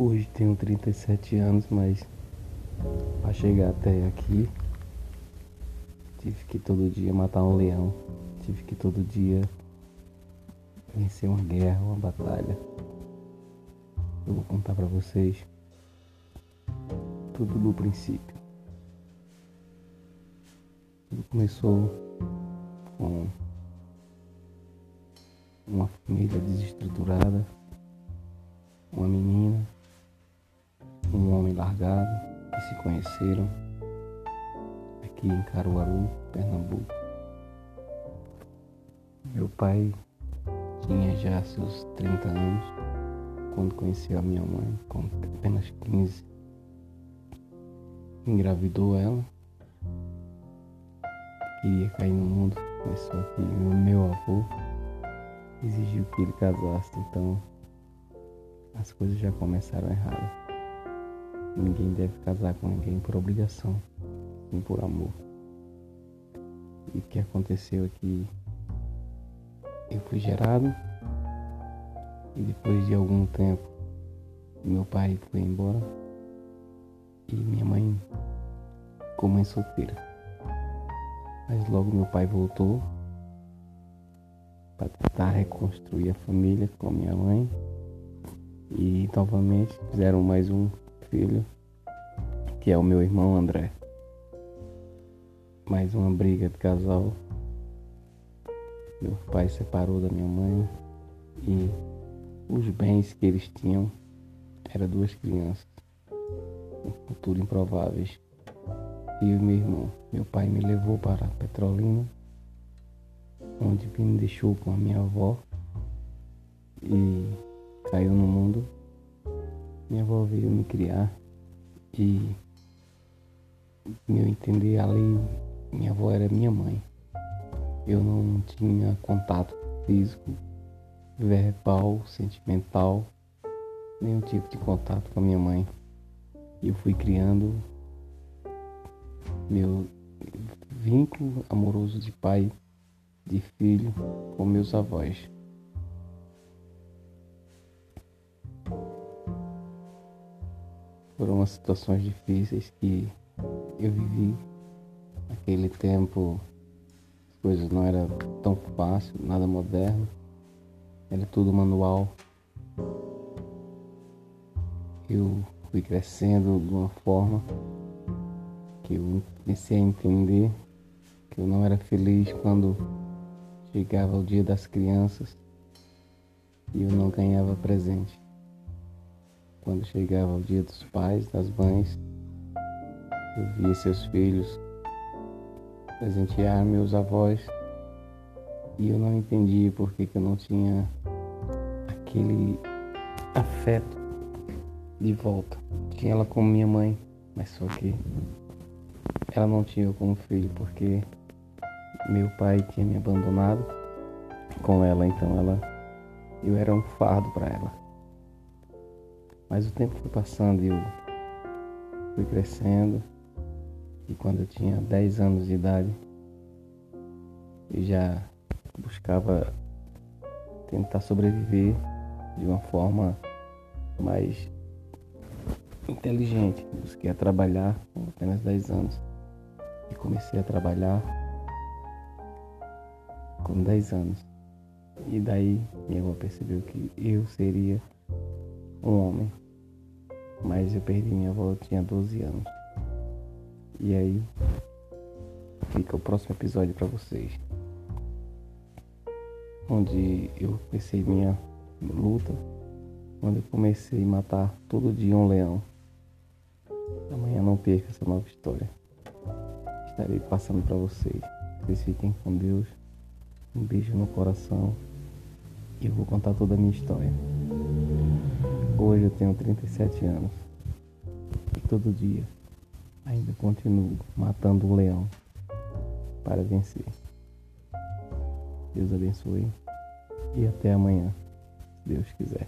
Hoje tenho 37 anos, mas para chegar até aqui tive que todo dia matar um leão, tive que todo dia vencer uma guerra, uma batalha. Eu vou contar para vocês tudo do princípio. Tudo começou com uma família desestruturada, uma menina um homem largado que se conheceram aqui em Caruaru, Pernambuco. Meu pai tinha já seus 30 anos quando conheceu a minha mãe, com apenas 15. Engravidou ela, queria cair no mundo, começou aqui. O meu avô exigiu que ele casasse, então as coisas já começaram erradas. Ninguém deve casar com ninguém por obrigação, nem por amor. E o que aconteceu? É eu fui gerado e depois de algum tempo meu pai foi embora e minha mãe ficou mãe solteira. Mas logo meu pai voltou para tentar reconstruir a família com a minha mãe e novamente fizeram mais um filho, que é o meu irmão André. Mais uma briga de casal. Meu pai separou da minha mãe e os bens que eles tinham eram duas crianças, um futuro improváveis. E o meu irmão, meu pai me levou para Petrolina, onde me deixou com a minha avó e caiu no mundo minha avó veio me criar e meu entender ali, minha avó era minha mãe. Eu não tinha contato físico, verbal, sentimental, nenhum tipo de contato com a minha mãe. Eu fui criando meu vínculo amoroso de pai, de filho com meus avós. Foram situações difíceis que eu vivi. Naquele tempo as coisas não eram tão fáceis, nada moderno. Era tudo manual. Eu fui crescendo de uma forma que eu comecei a entender que eu não era feliz quando chegava o dia das crianças e eu não ganhava presente quando chegava o dia dos pais, das mães, eu via seus filhos presentear meus avós e eu não entendia por que, que eu não tinha aquele afeto de volta. Tinha ela como minha mãe, mas só que ela não tinha eu como filho porque meu pai tinha me abandonado com ela, então ela eu era um fardo para ela. Mas o tempo foi passando e eu fui crescendo. E quando eu tinha 10 anos de idade, eu já buscava tentar sobreviver de uma forma mais inteligente. Busquei a trabalhar com apenas 10 anos. E comecei a trabalhar com 10 anos. E daí minha avó percebeu que eu seria um homem. Mas eu perdi minha avó, eu tinha 12 anos. E aí fica o próximo episódio para vocês. Onde eu comecei minha luta. Onde eu comecei a matar todo dia um leão. Amanhã não perca essa nova história. Estarei passando para vocês. Vocês fiquem com Deus. Um beijo no coração. E eu vou contar toda a minha história. Hoje eu tenho 37 anos e todo dia ainda continuo matando um leão para vencer. Deus abençoe e até amanhã, se Deus quiser.